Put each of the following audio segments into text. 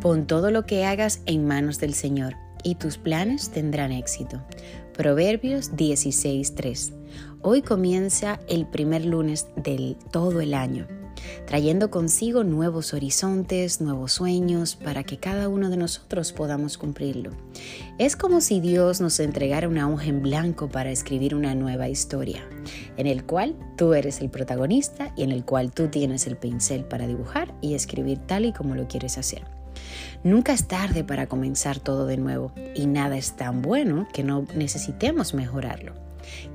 Pon todo lo que hagas en manos del Señor y tus planes tendrán éxito. Proverbios 16:3. Hoy comienza el primer lunes del todo el año trayendo consigo nuevos horizontes, nuevos sueños, para que cada uno de nosotros podamos cumplirlo. Es como si Dios nos entregara una hoja en blanco para escribir una nueva historia, en el cual tú eres el protagonista y en el cual tú tienes el pincel para dibujar y escribir tal y como lo quieres hacer. Nunca es tarde para comenzar todo de nuevo y nada es tan bueno que no necesitemos mejorarlo.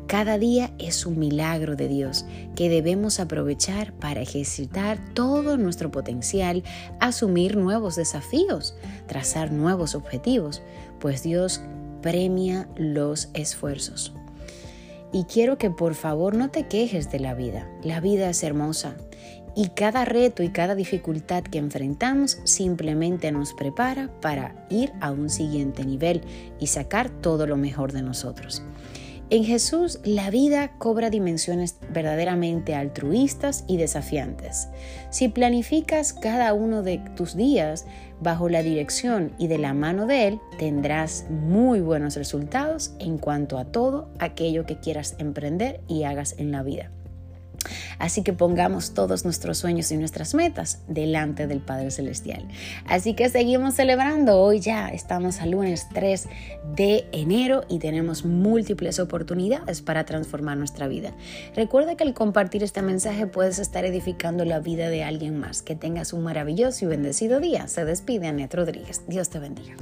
Cada día es un milagro de Dios que debemos aprovechar para ejercitar todo nuestro potencial, asumir nuevos desafíos, trazar nuevos objetivos, pues Dios premia los esfuerzos. Y quiero que por favor no te quejes de la vida. La vida es hermosa y cada reto y cada dificultad que enfrentamos simplemente nos prepara para ir a un siguiente nivel y sacar todo lo mejor de nosotros. En Jesús la vida cobra dimensiones verdaderamente altruistas y desafiantes. Si planificas cada uno de tus días bajo la dirección y de la mano de Él, tendrás muy buenos resultados en cuanto a todo aquello que quieras emprender y hagas en la vida. Así que pongamos todos nuestros sueños y nuestras metas delante del Padre Celestial. Así que seguimos celebrando. Hoy ya estamos al lunes 3 de enero y tenemos múltiples oportunidades para transformar nuestra vida. Recuerda que al compartir este mensaje puedes estar edificando la vida de alguien más. Que tengas un maravilloso y bendecido día. Se despide Anet Rodríguez. Dios te bendiga.